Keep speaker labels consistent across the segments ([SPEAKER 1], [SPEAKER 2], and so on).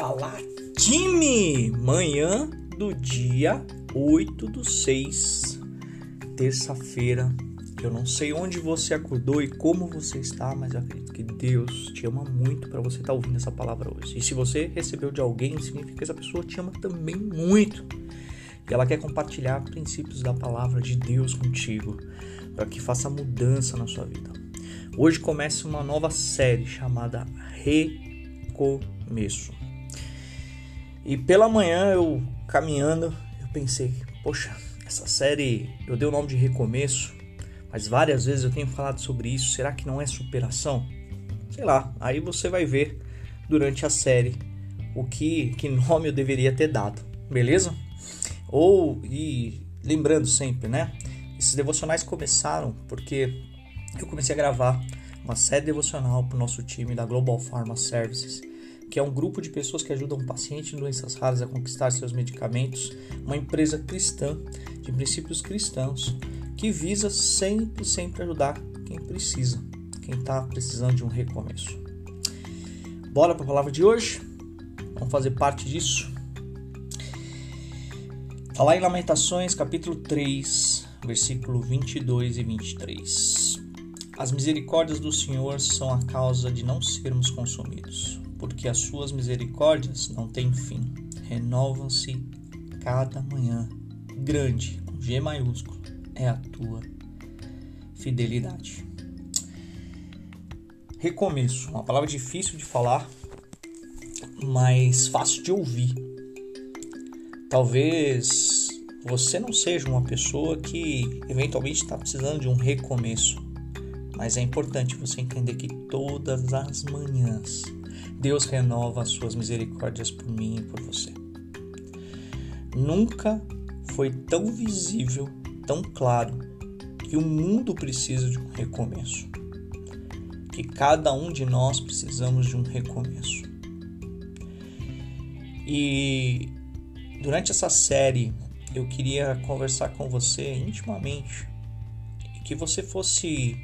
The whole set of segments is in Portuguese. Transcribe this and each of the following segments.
[SPEAKER 1] falar time! Manhã do dia 8 do 6, terça-feira. Eu não sei onde você acordou e como você está, mas eu acredito que Deus te ama muito para você estar tá ouvindo essa palavra hoje. E se você recebeu de alguém, significa que essa pessoa te ama também muito. E ela quer compartilhar princípios da palavra de Deus contigo, para que faça mudança na sua vida. Hoje começa uma nova série chamada Recomeço. E pela manhã eu caminhando, eu pensei, poxa, essa série eu dei o nome de Recomeço, mas várias vezes eu tenho falado sobre isso. Será que não é superação? Sei lá. Aí você vai ver durante a série o que que nome eu deveria ter dado, beleza? Ou e lembrando sempre, né? Esses devocionais começaram porque eu comecei a gravar uma série devocional para o nosso time da Global Pharma Services, que é um grupo de pessoas que ajudam pacientes em doenças raras a conquistar seus medicamentos, uma empresa cristã de princípios cristãos que visa sempre, sempre ajudar quem precisa, quem está precisando de um recomeço. Bora para a palavra de hoje? Vamos fazer parte disso? Está lá em Lamentações, capítulo 3, versículo 22 e 23. As misericórdias do Senhor são a causa de não sermos consumidos, porque as suas misericórdias não têm fim, renovam-se cada manhã. Grande, com G maiúsculo, é a tua fidelidade. Recomeço, uma palavra difícil de falar, mas fácil de ouvir. Talvez você não seja uma pessoa que eventualmente está precisando de um recomeço mas é importante você entender que todas as manhãs Deus renova as suas misericórdias por mim e por você. Nunca foi tão visível, tão claro que o mundo precisa de um recomeço. Que cada um de nós precisamos de um recomeço. E durante essa série eu queria conversar com você intimamente e que você fosse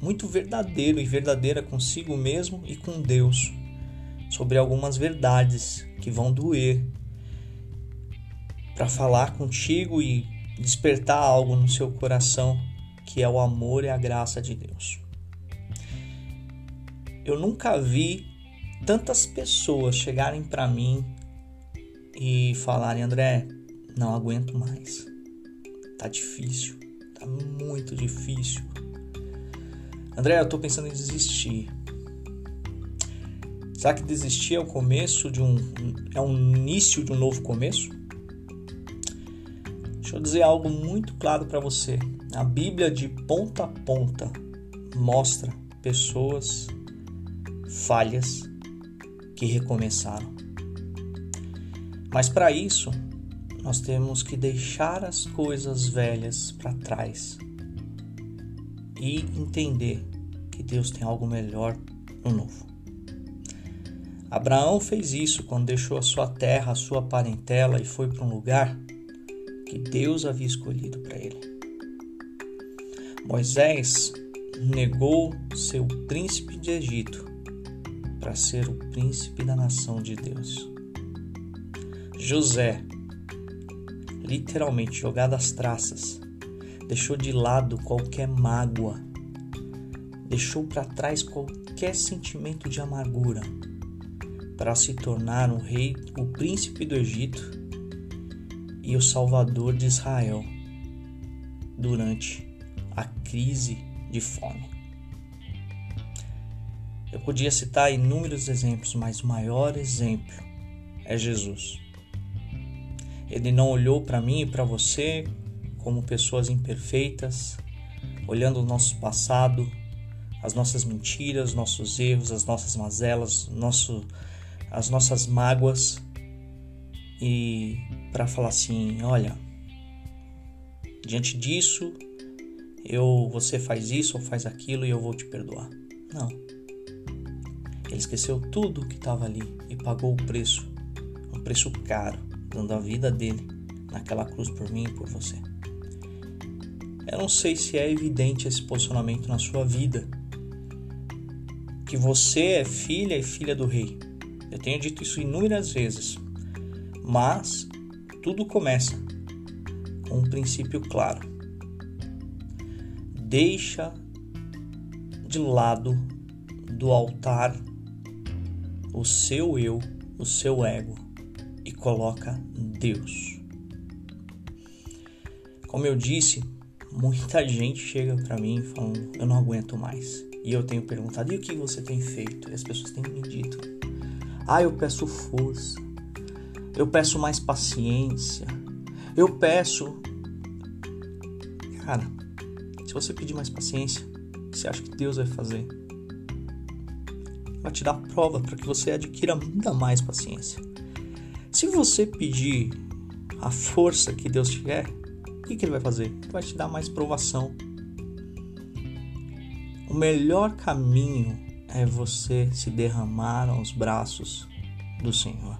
[SPEAKER 1] muito verdadeiro e verdadeira consigo mesmo e com Deus sobre algumas verdades que vão doer para falar contigo e despertar algo no seu coração que é o amor e a graça de Deus. Eu nunca vi tantas pessoas chegarem para mim e falarem: André, não aguento mais. Tá difícil, tá muito difícil. André, eu tô pensando em desistir. Será que desistir é o começo de um é um início de um novo começo? Deixa eu dizer algo muito claro para você. A Bíblia de ponta a ponta mostra pessoas falhas que recomeçaram. Mas para isso, nós temos que deixar as coisas velhas para trás e entender que Deus tem algo melhor no novo. Abraão fez isso quando deixou a sua terra, a sua parentela e foi para um lugar que Deus havia escolhido para ele. Moisés negou seu príncipe de Egito para ser o príncipe da nação de Deus. José, literalmente jogado às traças, deixou de lado qualquer mágoa, deixou para trás qualquer sentimento de amargura para se tornar o rei, o príncipe do Egito e o salvador de Israel durante a crise de fome. Eu podia citar inúmeros exemplos, mas o maior exemplo é Jesus. Ele não olhou para mim e para você como pessoas imperfeitas, olhando o nosso passado, as nossas mentiras, nossos erros, as nossas mazelas, nosso, as nossas mágoas e para falar assim, olha, diante disso, eu você faz isso ou faz aquilo e eu vou te perdoar. Não. Ele esqueceu tudo que estava ali e pagou o preço, um preço caro, dando a vida dele naquela cruz por mim e por você. Eu não sei se é evidente esse posicionamento na sua vida. Que você é filha e filha do rei. Eu tenho dito isso inúmeras vezes. Mas tudo começa com um princípio claro. Deixa de lado do altar o seu eu, o seu ego e coloca Deus. Como eu disse, muita gente chega para mim falando: "Eu não aguento mais". E eu tenho perguntado: "E o que você tem feito?" E as pessoas têm me dito: "Ah, eu peço força. Eu peço mais paciência. Eu peço Cara, se você pedir mais paciência, você acha que Deus vai fazer? Vai te dar prova para que você adquira ainda mais paciência. Se você pedir a força que Deus te quer, o que, que Ele vai fazer? Ele vai te dar mais provação. O melhor caminho é você se derramar aos braços do Senhor.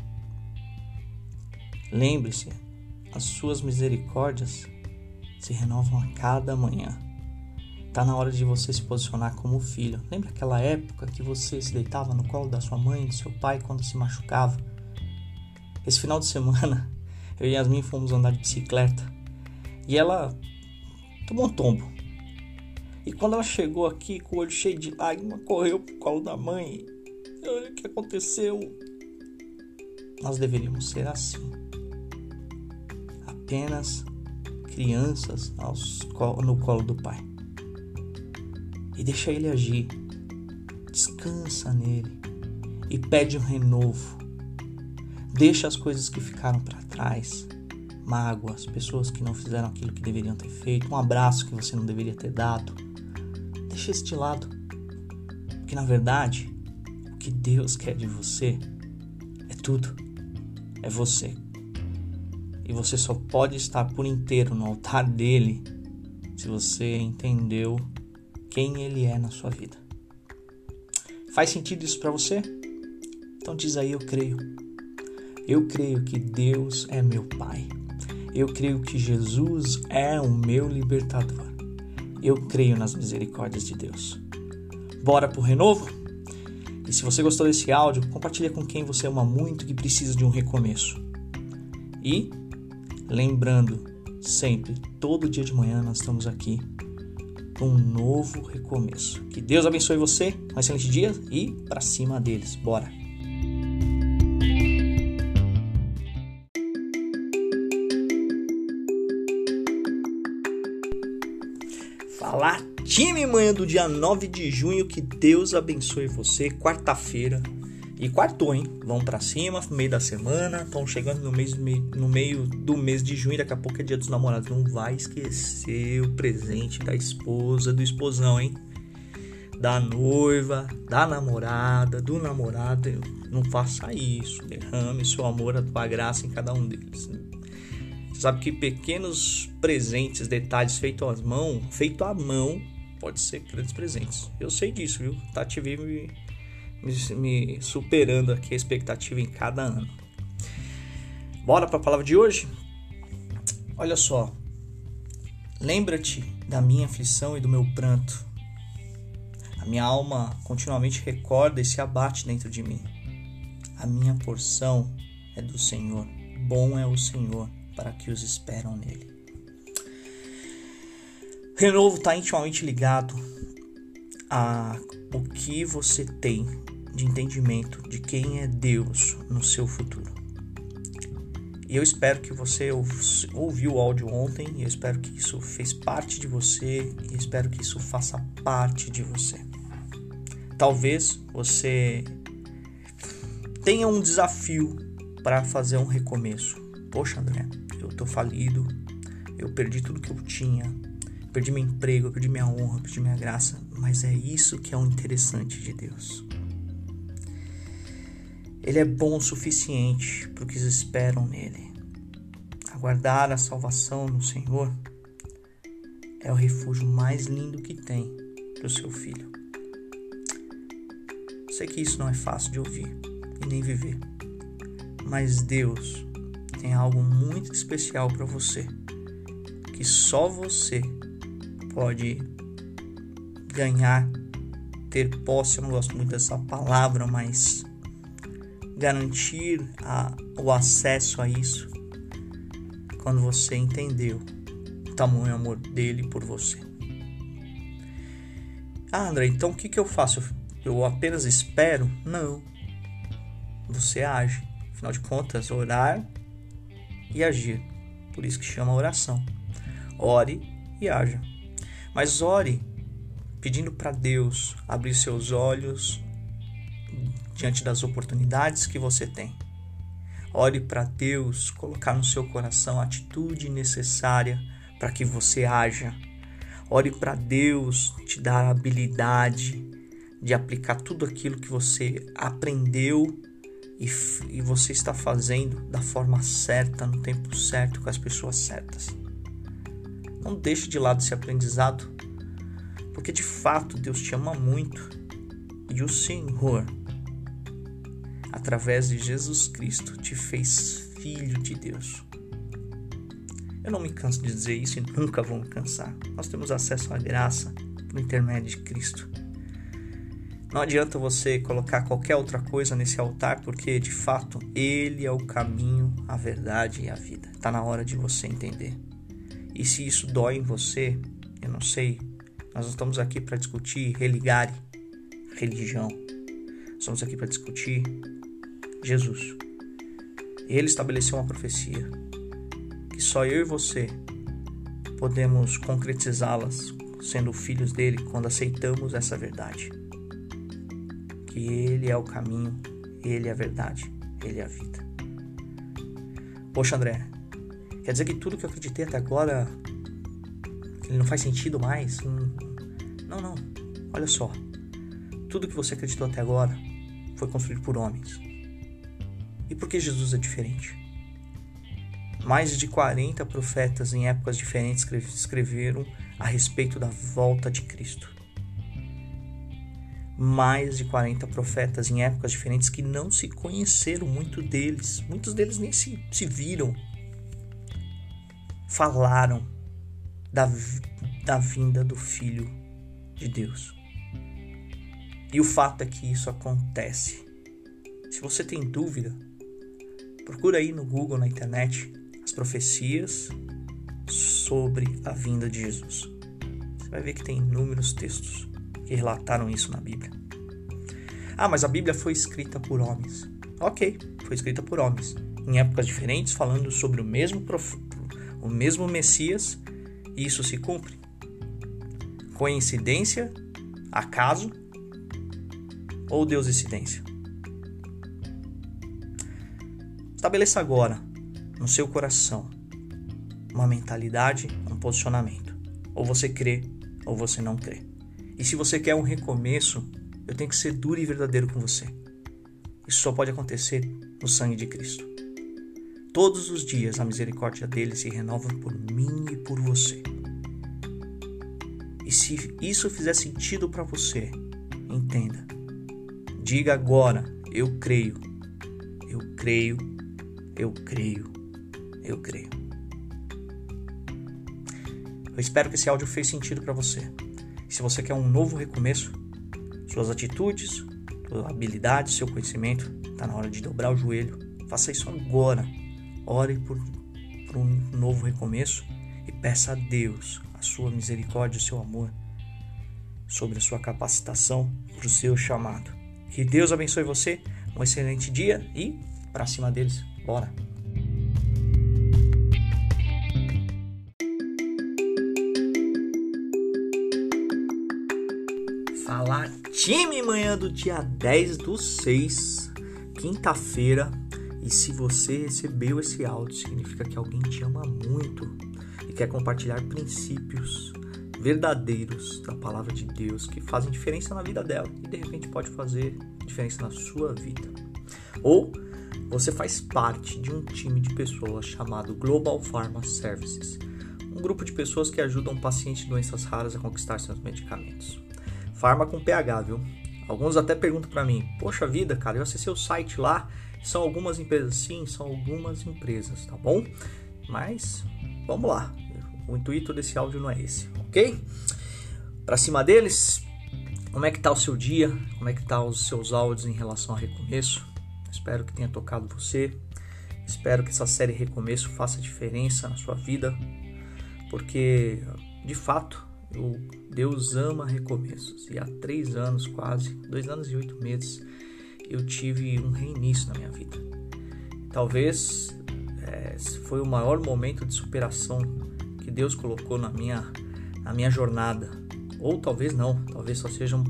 [SPEAKER 1] Lembre-se, as suas misericórdias se renovam a cada manhã. Tá na hora de você se posicionar como filho. Lembra aquela época que você se deitava no colo da sua mãe, do seu pai quando se machucava? Esse final de semana, eu e Yasmin fomos andar de bicicleta e ela tomou um tombo. E quando ela chegou aqui com o olho cheio de lágrimas, correu pro colo da mãe. Olha o que aconteceu. Nós deveríamos ser assim. Apenas crianças no colo do Pai. E deixa Ele agir. Descansa nele e pede um renovo. Deixa as coisas que ficaram para trás, mágoas, pessoas que não fizeram aquilo que deveriam ter feito, um abraço que você não deveria ter dado. De lado. Porque na verdade, o que Deus quer de você é tudo. É você e você só pode estar por inteiro no altar dele se você entendeu quem ele é na sua vida. Faz sentido isso para você? Então diz aí eu creio. Eu creio que Deus é meu Pai. Eu creio que Jesus é o meu libertador. Eu creio nas misericórdias de Deus. Bora pro renovo? E se você gostou desse áudio, compartilha com quem você ama muito que precisa de um recomeço. E Lembrando sempre, todo dia de manhã nós estamos aqui com um novo recomeço. Que Deus abençoe você, um excelente dia e para cima deles. Bora! Time manhã do dia 9 de junho, que Deus abençoe você. Quarta-feira, e quartou, hein? Vão para cima, meio da semana, estão chegando no, mês, no meio do mês de junho, daqui a pouco é dia dos namorados. Não vai esquecer o presente da esposa, do esposão, hein? Da noiva, da namorada, do namorado. Não faça isso. Derrame seu amor, a tua graça em cada um deles. Você sabe que pequenos presentes, detalhes feitos à mão, feito à mão, pode ser grandes presentes. Eu sei disso, viu? Tati vive me, me superando aqui a expectativa em cada ano. Bora para a palavra de hoje? Olha só. Lembra-te da minha aflição e do meu pranto. A minha alma continuamente recorda e se abate dentro de mim. A minha porção é do Senhor. Bom é o Senhor para que os esperam nele. Renovo está intimamente ligado a o que você tem de entendimento de quem é Deus no seu futuro. E eu espero que você ouviu o áudio ontem e eu espero que isso fez parte de você e espero que isso faça parte de você. Talvez você tenha um desafio para fazer um recomeço. Poxa, André, eu tô falido, eu perdi tudo que eu tinha, perdi meu emprego, perdi minha honra, perdi minha graça, mas é isso que é o interessante de Deus. Ele é bom o suficiente para os que esperam nele. Aguardar a salvação no Senhor é o refúgio mais lindo que tem para o seu filho. Sei que isso não é fácil de ouvir e nem viver, mas Deus tem algo muito especial para você que só você pode ganhar, ter posse. Eu não gosto muito dessa palavra, mas garantir a, o acesso a isso quando você entendeu o tamanho amor dele por você. Ah, André, então o que, que eu faço? Eu apenas espero? Não. Você age. Afinal de contas, orar e agir. Por isso que chama oração. Ore e haja. Mas ore pedindo para Deus abrir seus olhos diante das oportunidades que você tem. Ore para Deus colocar no seu coração a atitude necessária para que você haja. Ore para Deus te dar a habilidade de aplicar tudo aquilo que você aprendeu e, e você está fazendo da forma certa, no tempo certo, com as pessoas certas. Não deixe de lado esse aprendizado, porque de fato Deus te ama muito e o Senhor, através de Jesus Cristo, te fez filho de Deus. Eu não me canso de dizer isso e nunca vou me cansar. Nós temos acesso à graça por intermédio de Cristo. Não adianta você colocar qualquer outra coisa nesse altar, porque de fato ele é o caminho, a verdade e a vida. Está na hora de você entender. E se isso dói em você, eu não sei. Nós não estamos aqui para discutir religare, religião. Estamos aqui para discutir Jesus. Ele estabeleceu uma profecia que só eu e você podemos concretizá-las sendo filhos dele quando aceitamos essa verdade que Ele é o caminho, Ele é a verdade, Ele é a vida. Poxa, André, quer dizer que tudo que eu acreditei até agora não faz sentido mais? Hum, não, não. Olha só. Tudo que você acreditou até agora foi construído por homens. E por que Jesus é diferente? Mais de 40 profetas em épocas diferentes escreveram a respeito da volta de Cristo mais de 40 profetas em épocas diferentes que não se conheceram, muito deles, muitos deles nem se, se viram, falaram da, da vinda do Filho de Deus. E o fato é que isso acontece. Se você tem dúvida, procura aí no Google, na internet, as profecias sobre a vinda de Jesus. Você vai ver que tem inúmeros textos que relataram isso na Bíblia. Ah, mas a Bíblia foi escrita por homens. Ok, foi escrita por homens, em épocas diferentes, falando sobre o mesmo, prof... o mesmo Messias, e isso se cumpre. Coincidência? Acaso? Ou Deus incidência? Estabeleça agora, no seu coração, uma mentalidade, um posicionamento. Ou você crê, ou você não crê. E se você quer um recomeço, eu tenho que ser duro e verdadeiro com você. Isso só pode acontecer no sangue de Cristo. Todos os dias a misericórdia dele se renova por mim e por você. E se isso fizer sentido para você, entenda. Diga agora: eu creio, eu creio, eu creio, eu creio. Eu espero que esse áudio fez sentido para você. Se você quer um novo recomeço, suas atitudes, sua habilidade, seu conhecimento, está na hora de dobrar o joelho. Faça isso agora. Ore por, por um novo recomeço e peça a Deus a sua misericórdia, o seu amor sobre a sua capacitação para o seu chamado. Que Deus abençoe você, um excelente dia e para cima deles. Bora! Falar time manhã do dia 10 do 6, quinta-feira. E se você recebeu esse áudio, significa que alguém te ama muito e quer compartilhar princípios verdadeiros da palavra de Deus que fazem diferença na vida dela e de repente pode fazer diferença na sua vida. Ou você faz parte de um time de pessoas chamado Global Pharma Services, um grupo de pessoas que ajudam pacientes de doenças raras a conquistar seus medicamentos. Farma com PH, viu? Alguns até perguntam para mim: Poxa vida, cara, eu acessei o site lá. São algumas empresas? Sim, são algumas empresas, tá bom? Mas vamos lá. O intuito desse áudio não é esse, ok? Para cima deles, como é que tá o seu dia? Como é que tá os seus áudios em relação ao recomeço? Espero que tenha tocado você. Espero que essa série Recomeço faça diferença na sua vida, porque de fato Deus ama recomeços. E há três anos, quase, dois anos e oito meses, eu tive um reinício na minha vida. Talvez é, foi o maior momento de superação que Deus colocou na minha, na minha jornada. Ou talvez não, talvez só seja um,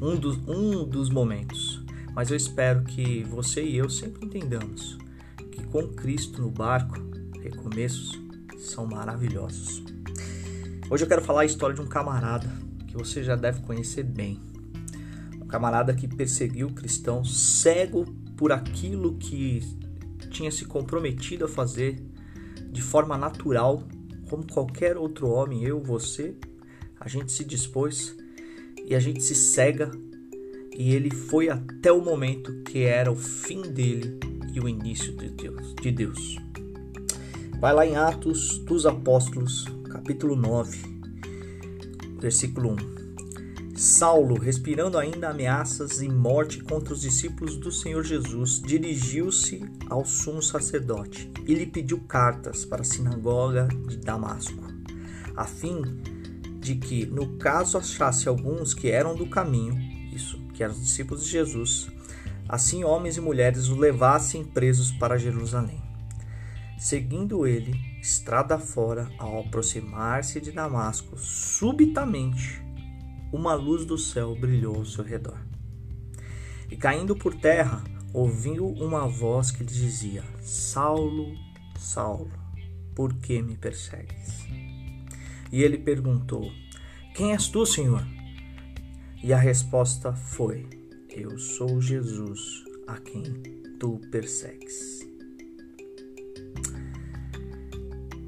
[SPEAKER 1] um, um, dos, um dos momentos. Mas eu espero que você e eu sempre entendamos que com Cristo no barco, recomeços são maravilhosos. Hoje eu quero falar a história de um camarada que você já deve conhecer bem. Camarada que perseguiu o cristão cego por aquilo que tinha se comprometido a fazer de forma natural, como qualquer outro homem, eu, você, a gente se dispôs e a gente se cega e ele foi até o momento que era o fim dele e o início de Deus. De Deus. Vai lá em Atos dos Apóstolos, capítulo 9, versículo 1. Saulo, respirando ainda ameaças e morte contra os discípulos do Senhor Jesus, dirigiu-se ao sumo sacerdote e lhe pediu cartas para a sinagoga de Damasco, a fim de que, no caso achasse alguns que eram do caminho, isso, que eram os discípulos de Jesus, assim homens e mulheres o levassem presos para Jerusalém. Seguindo ele, estrada fora, ao aproximar-se de Damasco, subitamente uma luz do céu brilhou ao seu redor. E caindo por terra, ouviu uma voz que lhe dizia: Saulo, Saulo, por que me persegues? E ele perguntou: Quem és tu, Senhor? E a resposta foi: Eu sou Jesus, a quem tu persegues.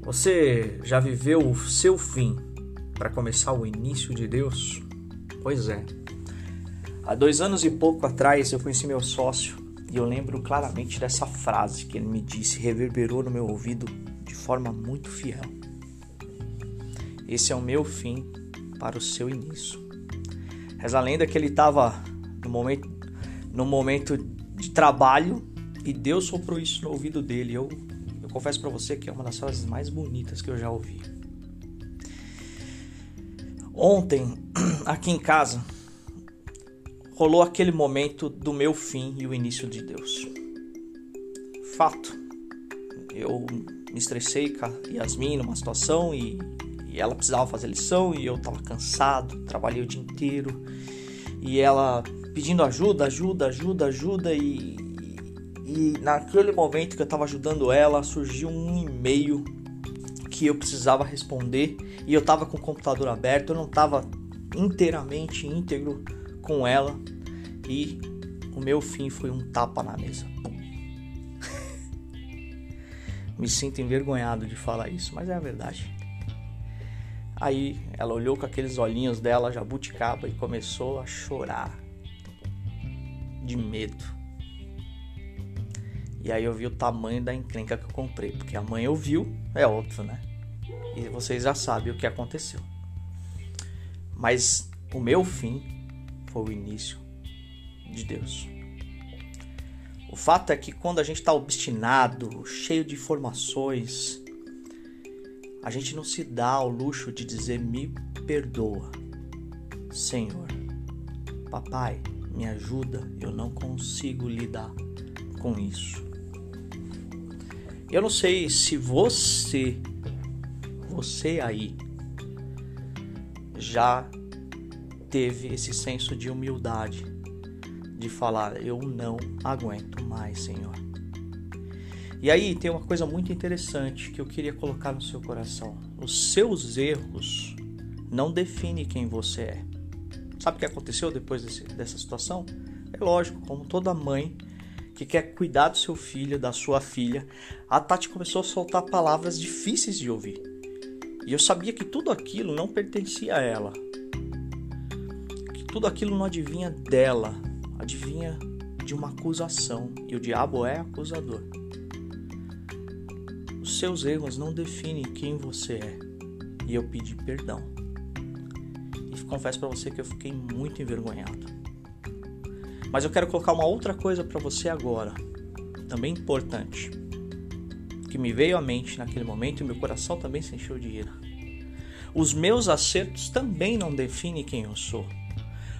[SPEAKER 1] Você já viveu o seu fim para começar o início de Deus? Pois é. Há dois anos e pouco atrás eu conheci meu sócio e eu lembro claramente dessa frase que ele me disse, reverberou no meu ouvido de forma muito fiel. Esse é o meu fim para o seu início. Reza a lenda que ele estava no momento, no momento de trabalho e Deus soprou isso no ouvido dele. Eu confesso para você que é uma das frases mais bonitas que eu já ouvi. Ontem, aqui em casa, rolou aquele momento do meu fim e o início de Deus. Fato. Eu me estressei com a Yasmin numa situação e, e ela precisava fazer lição e eu estava cansado, trabalhei o dia inteiro e ela pedindo ajuda, ajuda, ajuda, ajuda e, e naquele momento que eu estava ajudando ela, surgiu um e-mail que eu precisava responder e eu estava com o computador aberto, eu não estava inteiramente íntegro com ela e o meu fim foi um tapa na mesa. Me sinto envergonhado de falar isso, mas é a verdade. Aí ela olhou com aqueles olhinhos dela jabuticaba e começou a chorar de medo. E aí eu vi o tamanho da encrenca que eu comprei, porque a mãe ouviu, é óbvio, né? E vocês já sabem o que aconteceu. Mas o meu fim foi o início de Deus. O fato é que quando a gente está obstinado, cheio de informações, a gente não se dá ao luxo de dizer me perdoa, Senhor. Papai, me ajuda, eu não consigo lidar com isso. Eu não sei se você, você aí, já teve esse senso de humildade de falar: Eu não aguento mais, Senhor. E aí tem uma coisa muito interessante que eu queria colocar no seu coração: os seus erros não definem quem você é. Sabe o que aconteceu depois desse, dessa situação? É lógico, como toda mãe que quer cuidar do seu filho, da sua filha, a Tati começou a soltar palavras difíceis de ouvir. E eu sabia que tudo aquilo não pertencia a ela. Que tudo aquilo não adivinha dela, adivinha de uma acusação. E o diabo é acusador. Os seus erros não definem quem você é. E eu pedi perdão. E confesso para você que eu fiquei muito envergonhado. Mas eu quero colocar uma outra coisa para você agora, também importante, que me veio à mente naquele momento e meu coração também se encheu de ira. Os meus acertos também não definem quem eu sou.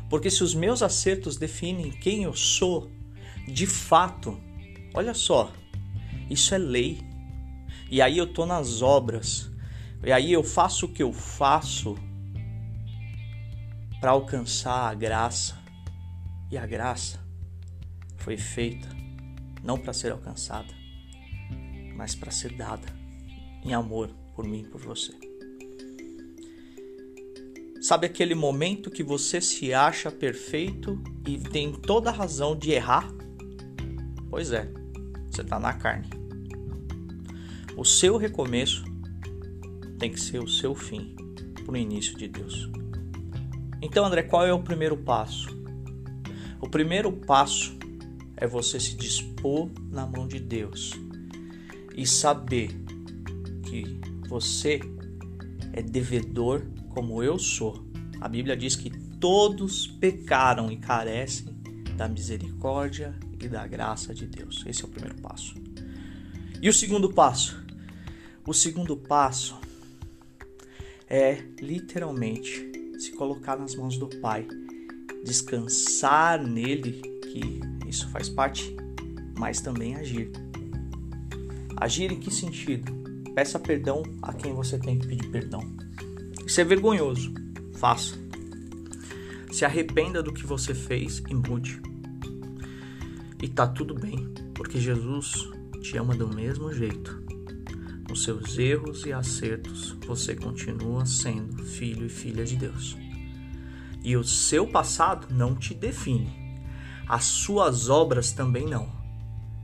[SPEAKER 1] Porque se os meus acertos definem quem eu sou, de fato, olha só, isso é lei. E aí eu tô nas obras. E aí eu faço o que eu faço para alcançar a graça. E a graça foi feita não para ser alcançada, mas para ser dada em amor por mim e por você. Sabe aquele momento que você se acha perfeito e tem toda a razão de errar? Pois é, você está na carne. O seu recomeço tem que ser o seu fim para o início de Deus. Então, André, qual é o primeiro passo? O primeiro passo é você se dispor na mão de Deus e saber que você é devedor como eu sou. A Bíblia diz que todos pecaram e carecem da misericórdia e da graça de Deus. Esse é o primeiro passo. E o segundo passo? O segundo passo é literalmente se colocar nas mãos do Pai, descansar nele, que isso faz parte, mas também agir. Agir em que sentido? Peça perdão a quem você tem que pedir perdão. Isso é vergonhoso. Faça. Se arrependa do que você fez e mude. E tá tudo bem, porque Jesus te ama do mesmo jeito. Nos seus erros e acertos, você continua sendo filho e filha de Deus. E o seu passado não te define. As suas obras também não.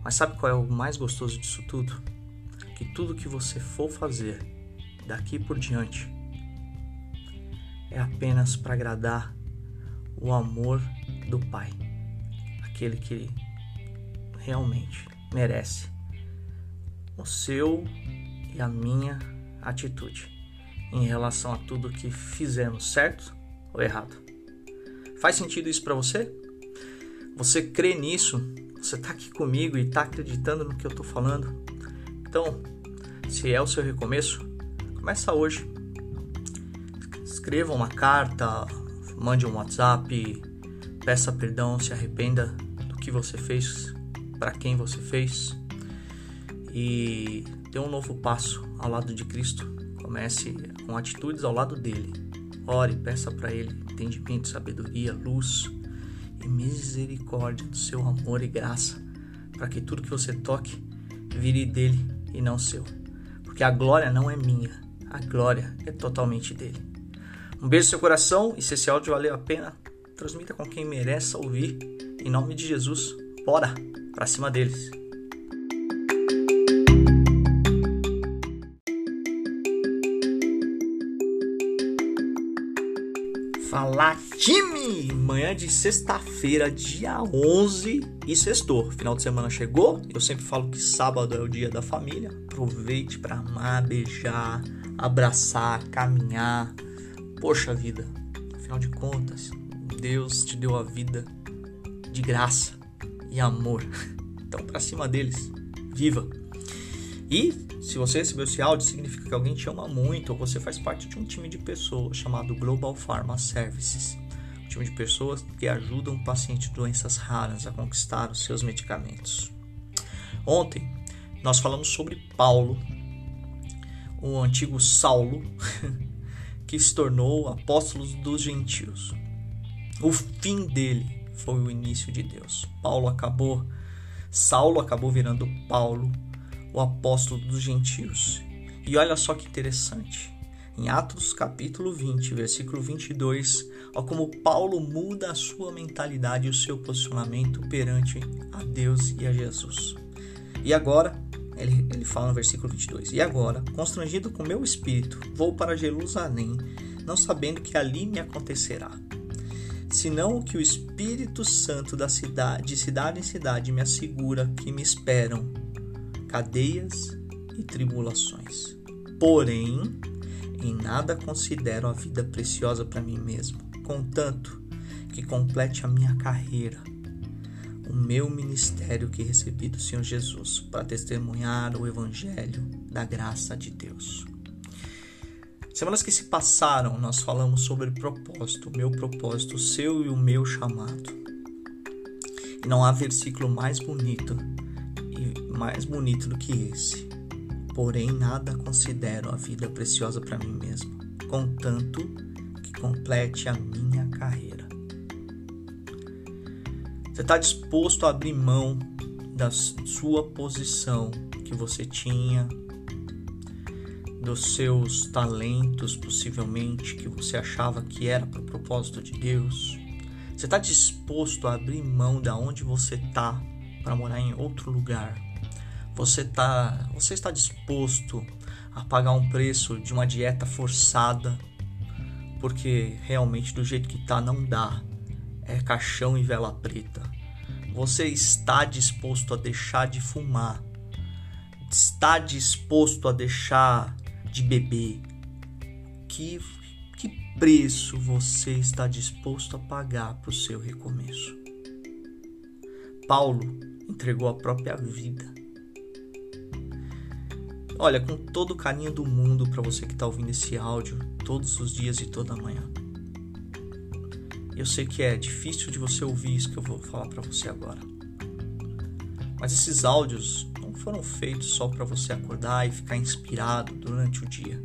[SPEAKER 1] Mas sabe qual é o mais gostoso disso tudo? Que tudo que você for fazer daqui por diante é apenas para agradar o amor do Pai, aquele que realmente merece o seu e a minha atitude em relação a tudo que fizemos, certo ou errado? Faz sentido isso para você? Você crê nisso? Você está aqui comigo e está acreditando no que eu estou falando? Então, se é o seu recomeço, começa hoje. Escreva uma carta, mande um WhatsApp, peça perdão, se arrependa do que você fez, para quem você fez e dê um novo passo ao lado de Cristo. Comece com atitudes ao lado dele. Ore, peça para ele entendimento, sabedoria, luz e misericórdia do seu amor e graça, para que tudo que você toque vire dele e não seu. Porque a glória não é minha, a glória é totalmente dele. Um beijo no seu coração e se esse áudio valeu a pena, transmita com quem merece ouvir. Em nome de Jesus, bora para cima deles. Fala time! Manhã de sexta-feira, dia 11 e sextou. Final de semana chegou. Eu sempre falo que sábado é o dia da família. Aproveite para amar, beijar, abraçar, caminhar. Poxa vida, afinal de contas, Deus te deu a vida de graça e amor. Então, para cima deles, viva! E se você recebeu esse áudio, significa que alguém te ama muito ou você faz parte de um time de pessoas chamado Global Pharma Services. Um time de pessoas que ajudam pacientes de doenças raras a conquistar os seus medicamentos. Ontem nós falamos sobre Paulo, o antigo Saulo, que se tornou apóstolo dos gentios. O fim dele foi o início de Deus. Paulo acabou, Saulo acabou virando Paulo o apóstolo dos gentios. E olha só que interessante. Em Atos capítulo 20, versículo 22, ó como Paulo muda a sua mentalidade e o seu posicionamento perante a Deus e a Jesus. E agora, ele, ele fala no versículo 22, E agora, constrangido com meu espírito, vou para Jerusalém, não sabendo que ali me acontecerá. Senão o que o Espírito Santo da cidade, de cidade em cidade me assegura que me esperam cadeias e tribulações. Porém, em nada considero a vida preciosa para mim mesmo, contanto que complete a minha carreira, o meu ministério que recebi do Senhor Jesus para testemunhar o Evangelho da graça de Deus. Semanas que se passaram, nós falamos sobre propósito, meu propósito, seu e o meu chamado. E não há versículo mais bonito mais bonito do que esse. Porém, nada considero a vida preciosa para mim mesmo, contanto que complete a minha carreira. Você está disposto a abrir mão da sua posição que você tinha, dos seus talentos, possivelmente, que você achava que era para o propósito de Deus? Você está disposto a abrir mão da onde você está para morar em outro lugar? Você, tá, você está disposto a pagar um preço de uma dieta forçada? Porque realmente do jeito que tá não dá é caixão e vela preta. Você está disposto a deixar de fumar? Está disposto a deixar de beber? Que, que preço você está disposto a pagar para o seu recomeço? Paulo entregou a própria vida. Olha, com todo o carinho do mundo para você que está ouvindo esse áudio todos os dias e toda manhã. Eu sei que é difícil de você ouvir isso que eu vou falar para você agora. Mas esses áudios não foram feitos só para você acordar e ficar inspirado durante o dia.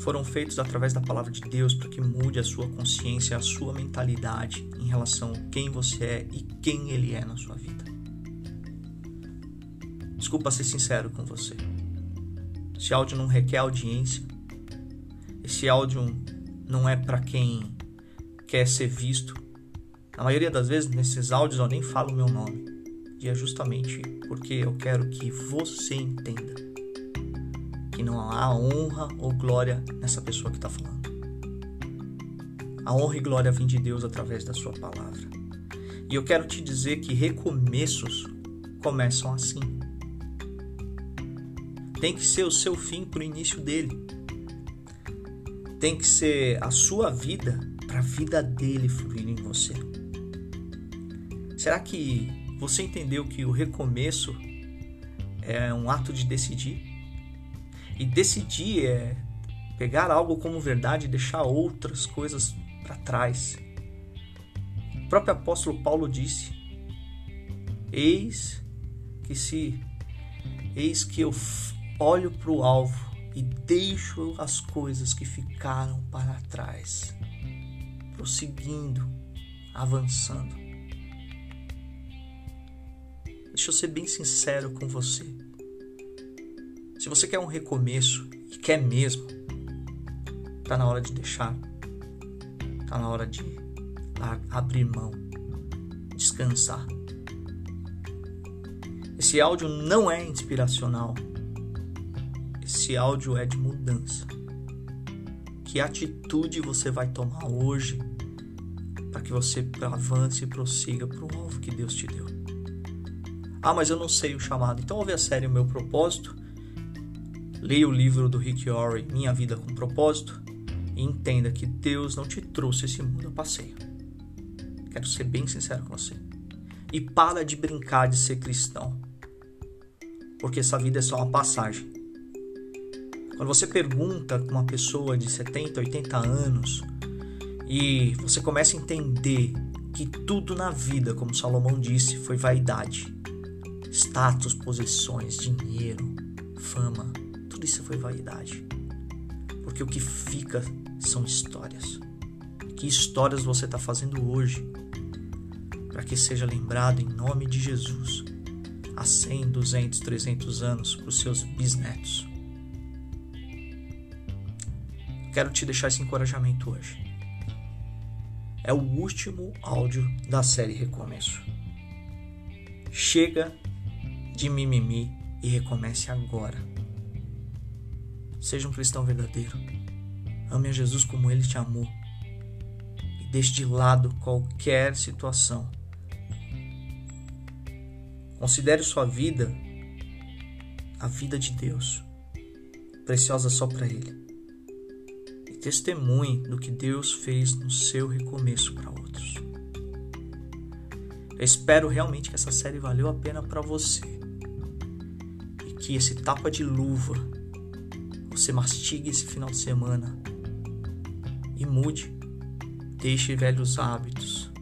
[SPEAKER 1] Foram feitos através da palavra de Deus para que mude a sua consciência, a sua mentalidade em relação a quem você é e quem Ele é na sua vida. Desculpa ser sincero com você. Esse áudio não requer audiência. Esse áudio não é para quem quer ser visto. Na maioria das vezes, nesses áudios eu nem falo o meu nome. E é justamente porque eu quero que você entenda que não há honra ou glória nessa pessoa que está falando. A honra e glória vem de Deus através da Sua palavra. E eu quero te dizer que recomeços começam assim. Tem que ser o seu fim para o início dele. Tem que ser a sua vida para a vida dele fluir em você. Será que você entendeu que o recomeço é um ato de decidir? E decidir é pegar algo como verdade e deixar outras coisas para trás. O próprio apóstolo Paulo disse: Eis que se eis que eu olho para o alvo e deixo as coisas que ficaram para trás prosseguindo, avançando. Deixa eu ser bem sincero com você. Se você quer um recomeço e quer mesmo, tá na hora de deixar. Tá na hora de abrir mão, descansar. Esse áudio não é inspiracional. Esse áudio é de mudança. Que atitude você vai tomar hoje para que você avance e prossiga para o alvo que Deus te deu? Ah, mas eu não sei o chamado. Então ouve a série O Meu Propósito. Leia o livro do Rick Ori, Minha Vida com Propósito, e entenda que Deus não te trouxe esse mundo a passeio. Quero ser bem sincero com você. E para de brincar de ser cristão. Porque essa vida é só uma passagem. Quando você pergunta com uma pessoa de 70, 80 anos e você começa a entender que tudo na vida, como Salomão disse, foi vaidade. Status, posições, dinheiro, fama, tudo isso foi vaidade. Porque o que fica são histórias. Que histórias você está fazendo hoje para que seja lembrado em nome de Jesus há 100, 200, 300 anos para os seus bisnetos. Quero te deixar esse encorajamento hoje. É o último áudio da série Recomeço. Chega de mimimi e recomece agora. Seja um cristão verdadeiro. Ame a Jesus como ele te amou. E deixe de lado qualquer situação. Considere sua vida a vida de Deus, preciosa só para Ele testemunhe do que Deus fez no seu recomeço para outros. Eu espero realmente que essa série valeu a pena para você. E que esse tapa de luva você mastigue esse final de semana e mude. Deixe velhos hábitos.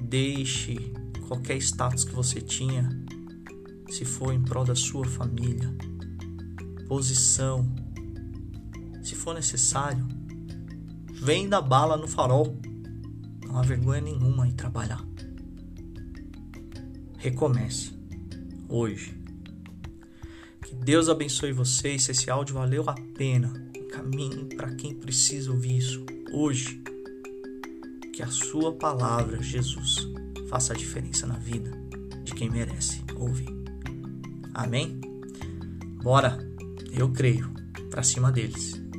[SPEAKER 1] Deixe qualquer status que você tinha, se for em prol da sua família, posição, for necessário, vem da bala no farol. Não há vergonha nenhuma em trabalhar. Recomece hoje. Que Deus abençoe vocês. Se esse áudio valeu a pena, encaminhe para quem precisa ouvir isso hoje. Que a sua palavra, Jesus, faça a diferença na vida de quem merece ouvir. Amém? Bora, eu creio, para cima deles.